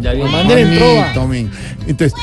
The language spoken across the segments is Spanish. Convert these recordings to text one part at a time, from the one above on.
Ya viene. Manden en trova. Entonces,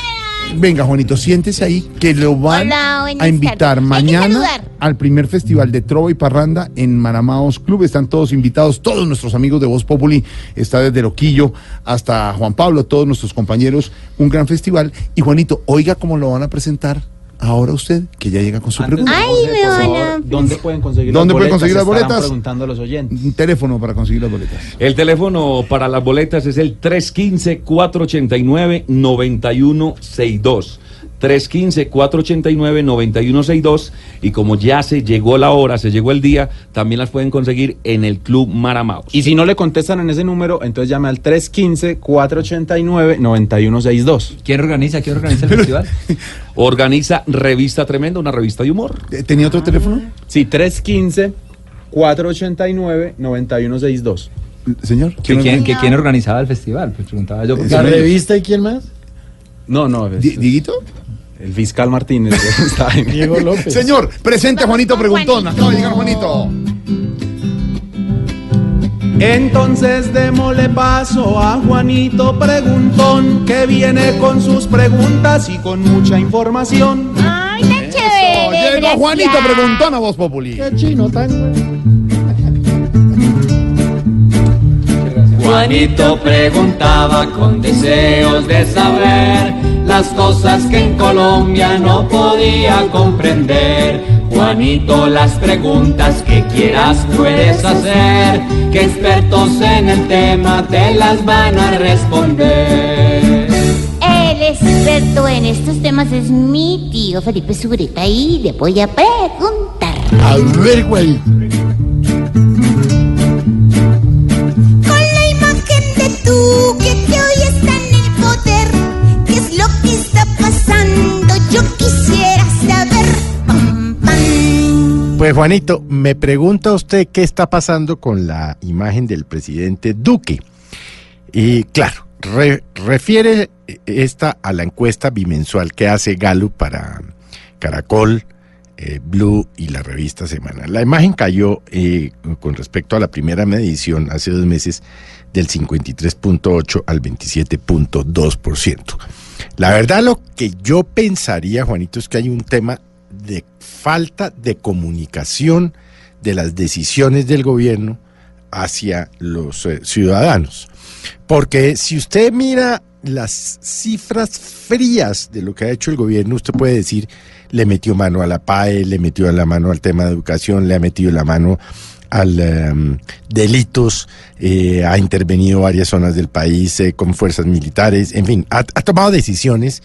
venga, Juanito, siéntese ahí que lo van Hola, buenas a invitar tardes. Hay que mañana saludar. al primer festival de Trova y Parranda en Maramaos Club. Están todos invitados, todos nuestros amigos de Voz Populi. Está desde Loquillo hasta Juan Pablo, todos nuestros compañeros. Un gran festival. Y Juanito, oiga cómo lo van a presentar ahora usted, que ya llega con su Antes pregunta. Ay, me van a- ¿Dónde pueden conseguir ¿Dónde las pueden boletas? conseguir las Estarán boletas? preguntando los oyentes. Un teléfono para conseguir las boletas. El teléfono para las boletas es el 315-489-9162. 315-489-9162 y como ya se llegó la hora, se llegó el día, también las pueden conseguir en el Club Maramaos. Y si no le contestan en ese número, entonces llame al 315-489-9162. ¿Quién organiza? ¿Quién organiza el festival? Organiza Revista Tremenda, una revista de humor. Eh, ¿Tenía otro teléfono? Sí, 315-489-9162. Señor. ¿Que quién, que quién organizaba el festival? Pues preguntaba yo. ¿La revista y quién más? No, no, es- ¿Diguito? El fiscal Martínez. está ahí. Diego López. Señor, presente a Juanito Preguntón. Acaba de llegar Juanito. Entonces démosle paso a Juanito Preguntón, que viene con sus preguntas y con mucha información. Ay, tan chévere. Llegó. Juanito Preguntón a Voz Populi. chino tan... Juanito preguntaba con deseos de saber las cosas que en Colombia no podía comprender. Juanito, las preguntas que quieras puedes hacer, que expertos en el tema te las van a responder. El experto en estos temas es mi tío Felipe Sureta y le voy a preguntar. A ver, güey. Pues Juanito, me pregunta usted qué está pasando con la imagen del presidente Duque. Y claro, re- refiere esta a la encuesta bimensual que hace Gallup para Caracol, eh, Blue y la revista Semana. La imagen cayó eh, con respecto a la primera medición hace dos meses del 53.8 al 27.2%. La verdad lo que yo pensaría, Juanito, es que hay un tema de falta de comunicación de las decisiones del gobierno hacia los eh, ciudadanos. Porque si usted mira las cifras frías de lo que ha hecho el gobierno, usted puede decir, le metió mano a la PAE, le metió la mano al tema de educación, le ha metido la mano al em, delitos, eh, ha intervenido varias zonas del país eh, con fuerzas militares, en fin, ha, ha tomado decisiones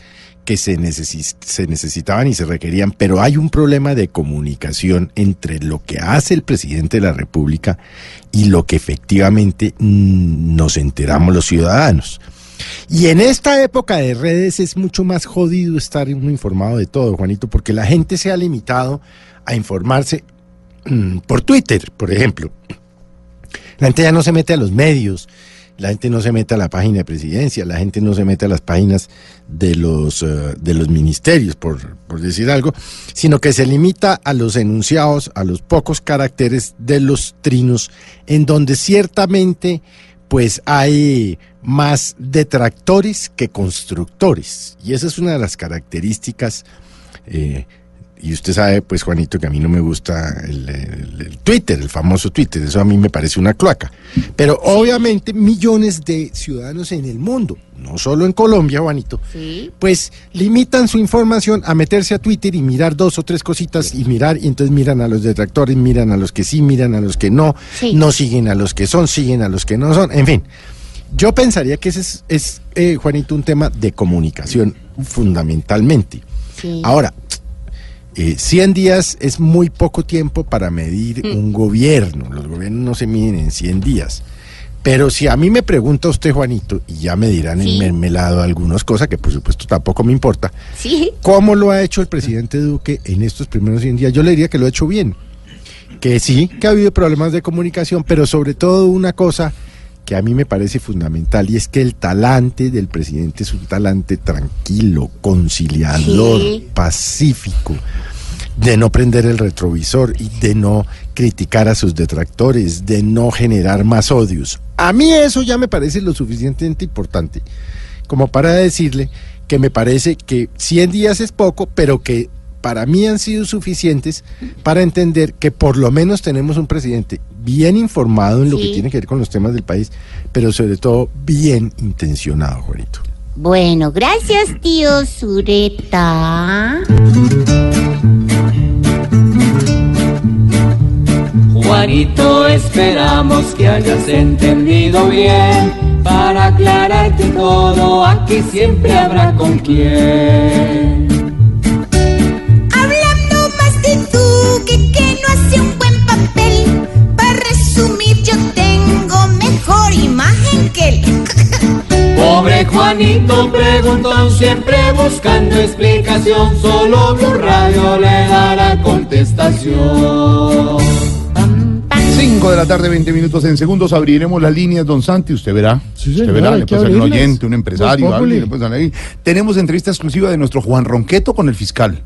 que se, necesi- se necesitaban y se requerían, pero hay un problema de comunicación entre lo que hace el presidente de la República y lo que efectivamente nos enteramos los ciudadanos. Y en esta época de redes es mucho más jodido estar uno informado de todo, Juanito, porque la gente se ha limitado a informarse mm, por Twitter, por ejemplo. La gente ya no se mete a los medios, la gente no se mete a la página de presidencia, la gente no se mete a las páginas de los, eh, de los ministerios, por, por decir algo, sino que se limita a los enunciados, a los pocos caracteres de los trinos, en donde ciertamente pues hay más detractores que constructores. Y esa es una de las características eh, y usted sabe, pues Juanito, que a mí no me gusta el, el- el Twitter, el famoso Twitter, eso a mí me parece una cloaca. Pero obviamente millones de ciudadanos en el mundo, no solo en Colombia, Juanito, Sí. pues limitan su información a meterse a Twitter y mirar dos o tres cositas y mirar, y entonces miran a los detractores, miran a los que sí, miran a los que no, Sí. no siguen a los que son, siguen a los que no son, en fin. Yo pensaría que ese es, es, eh, Juanito, un tema de comunicación fundamentalmente. Sí. Ahora, eh, 100 días es muy poco tiempo para medir un gobierno. Los gobiernos no se miden en 100 días. Pero si a mí me pregunta usted, Juanito, y ya me dirán en Sí. mermelado algunas cosas, que por supuesto tampoco me importa, Sí. ¿cómo lo ha hecho el presidente Duque en estos primeros 100 días? Yo le diría que lo ha hecho bien. Que sí, que ha habido problemas de comunicación, pero sobre todo una cosa que a mí me parece fundamental y es que el talante del presidente es un talante tranquilo, conciliador, Sí. pacífico, de no prender el retrovisor y de no criticar a sus detractores, de no generar más odios. A mí eso ya me parece lo suficientemente importante como para decirle que me parece que 100 días es poco, pero que para mí han sido suficientes para entender que por lo menos tenemos un presidente bien informado en lo que tiene que ver con los temas del país, pero sobre todo bien intencionado, Juanito. Bueno, gracias, tío Sureta. Juanito, esperamos que hayas entendido bien. Para aclararte todo, aquí siempre habrá con quién. Pobre Juanito preguntón, siempre buscando explicación. Solo Blue Radio le dará contestación. 5 de la tarde, 20 minutos. En segundos abriremos las líneas, don Santi. Usted verá. Sí, usted verá. Le puede ser un oyente, un empresario, Populi. le puede. Tenemos entrevista exclusiva de nuestro Juan Ronqueto con el fiscal.